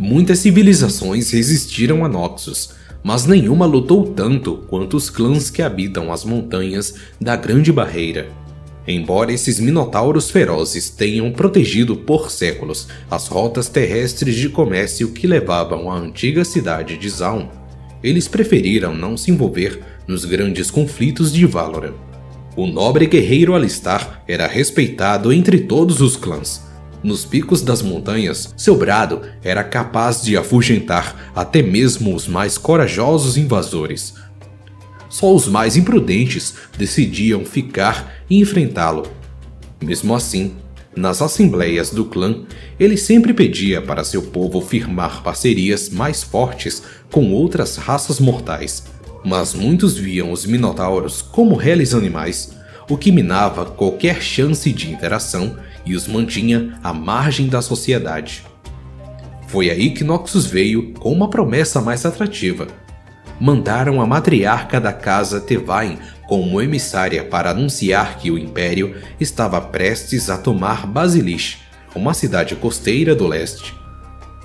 Muitas civilizações resistiram a Noxus, mas nenhuma lutou tanto quanto os clãs que habitam as montanhas da Grande Barreira. Embora esses minotauros ferozes tenham protegido por séculos as rotas terrestres de comércio que levavam à antiga cidade de Zaun, eles preferiram não se envolver nos grandes conflitos de Valoran. O nobre guerreiro Alistar era respeitado entre todos os clãs, nos picos das montanhas, seu brado era capaz de afugentar até mesmo os mais corajosos invasores. Só os mais imprudentes decidiam ficar e enfrentá-lo. Mesmo assim, nas assembleias do clã, ele sempre pedia para seu povo firmar parcerias mais fortes com outras raças mortais. Mas muitos viam os minotauros como reles animais, o que minava qualquer chance de interação e os mantinha à margem da sociedade. Foi aí que Noxus veio com uma promessa mais atrativa. Mandaram a matriarca da casa Tevain como emissária para anunciar que o Império estava prestes a tomar Basilish, uma cidade costeira do leste.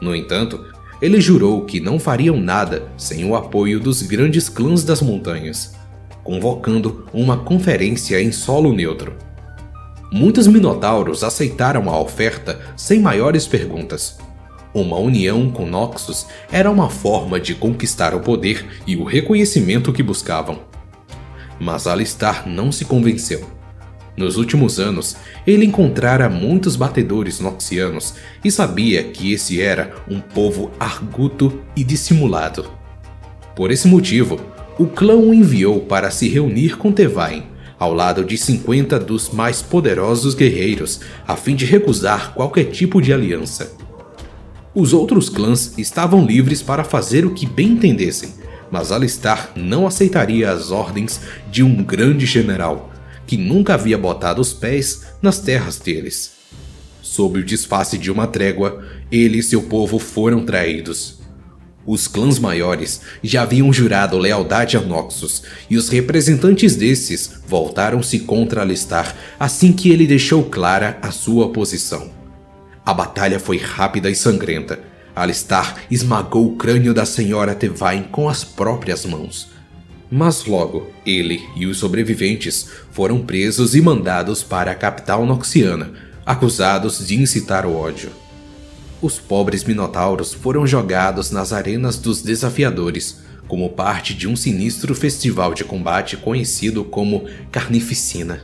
No entanto, ele jurou que não fariam nada sem o apoio dos grandes clãs das montanhas, convocando uma conferência em solo neutro. Muitos minotauros aceitaram a oferta sem maiores perguntas. Uma união com Noxus era uma forma de conquistar o poder e o reconhecimento que buscavam. Mas Alistar não se convenceu. Nos últimos anos, ele encontrara muitos batedores noxianos e sabia que esse era um povo arguto e dissimulado. Por esse motivo, o clã o enviou para se reunir com Tevain ao lado de 50 dos mais poderosos guerreiros, a fim de recusar qualquer tipo de aliança. Os outros clãs estavam livres para fazer o que bem entendessem, mas Alistar não aceitaria as ordens de um grande general, que nunca havia botado os pés nas terras deles. Sob o disfarce de uma trégua, ele e seu povo foram traídos. Os clãs maiores já haviam jurado lealdade a Noxus, e os representantes desses voltaram-se contra Alistar assim que ele deixou clara a sua posição. A batalha foi rápida e sangrenta. Alistar esmagou o crânio da senhora Tevain com as próprias mãos. Mas logo, ele e os sobreviventes foram presos e mandados para a capital noxiana, acusados de incitar o ódio os pobres minotauros foram jogados nas arenas dos desafiadores, como parte de um sinistro festival de combate conhecido como Carnificina.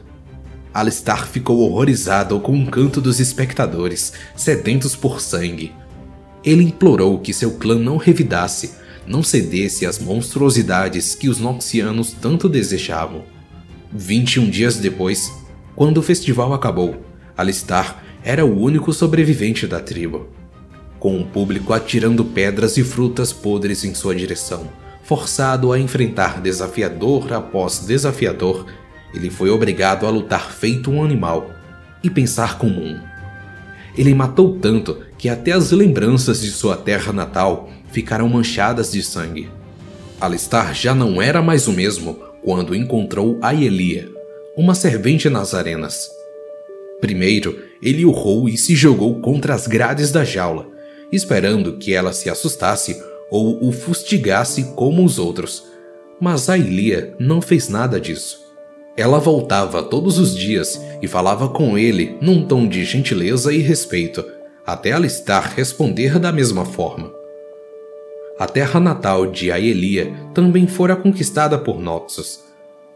Alistar ficou horrorizado com o canto dos espectadores, sedentos por sangue. Ele implorou que seu clã não revidasse, não cedesse às monstruosidades que os Noxianos tanto desejavam. 21 dias depois, quando o festival acabou, Alistar era o único sobrevivente da tribo com o público atirando pedras e frutas podres em sua direção. Forçado a enfrentar desafiador após desafiador, ele foi obrigado a lutar feito um animal e pensar como um. Ele matou tanto que até as lembranças de sua terra natal ficaram manchadas de sangue. Alistar já não era mais o mesmo quando encontrou Aelia, uma servente nas arenas. Primeiro, ele urrou e se jogou contra as grades da jaula, esperando que ela se assustasse ou o fustigasse como os outros. Mas a Ilia não fez nada disso. Ela voltava todos os dias e falava com ele num tom de gentileza e respeito, até Alistar responder da mesma forma. A terra natal de Aelia também fora conquistada por Noxus.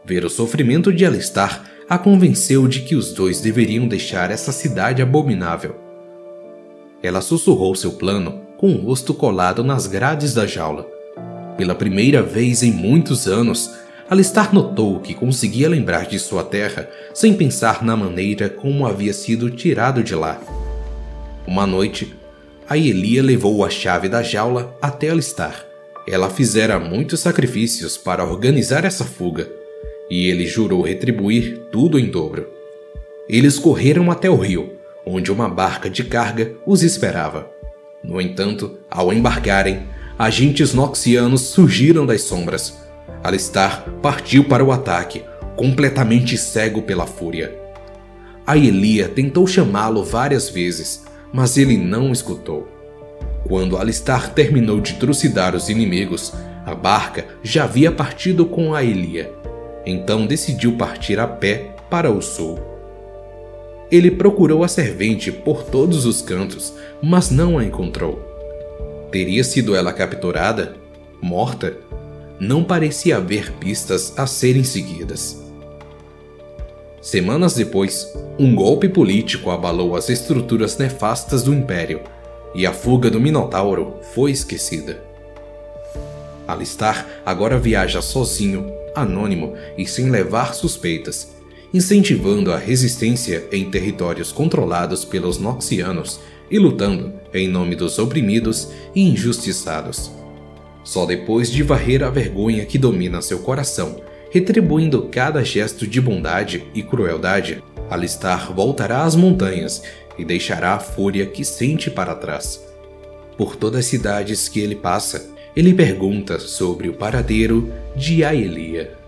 Ver o sofrimento de Alistar a convenceu de que os dois deveriam deixar essa cidade abominável. Ela sussurrou seu plano com o rosto colado nas grades da jaula. Pela primeira vez em muitos anos, Alistar notou que conseguia lembrar de sua terra sem pensar na maneira como havia sido tirado de lá. Uma noite, a Elia levou a chave da jaula até Alistar. Ela fizera muitos sacrifícios para organizar essa fuga, e ele jurou retribuir tudo em dobro. Eles correram até o rio, onde uma barca de carga os esperava. No entanto, ao embarcarem, agentes noxianos surgiram das sombras. Alistar partiu para o ataque, completamente cego pela fúria. A Elia tentou chamá-lo várias vezes, mas ele não escutou. Quando Alistar terminou de trucidar os inimigos, a barca já havia partido com a Elia. Então decidiu partir a pé para o sul. Ele procurou a servente por todos os cantos, mas não a encontrou. Teria sido ela capturada? Morta? Não parecia haver pistas a serem seguidas. Semanas depois, um golpe político abalou as estruturas nefastas do Império e a fuga do Minotauro foi esquecida. Alistar agora viaja sozinho, anônimo e sem levar suspeitas, incentivando a resistência em territórios controlados pelos Noxianos e lutando em nome dos oprimidos e injustiçados. Só depois de varrer a vergonha que domina seu coração retribuindo cada gesto de bondade e crueldade, Alistar voltará às montanhas e deixará a fúria que sente para trás. Por todas as cidades que ele passa, ele pergunta sobre o paradeiro de Aelia.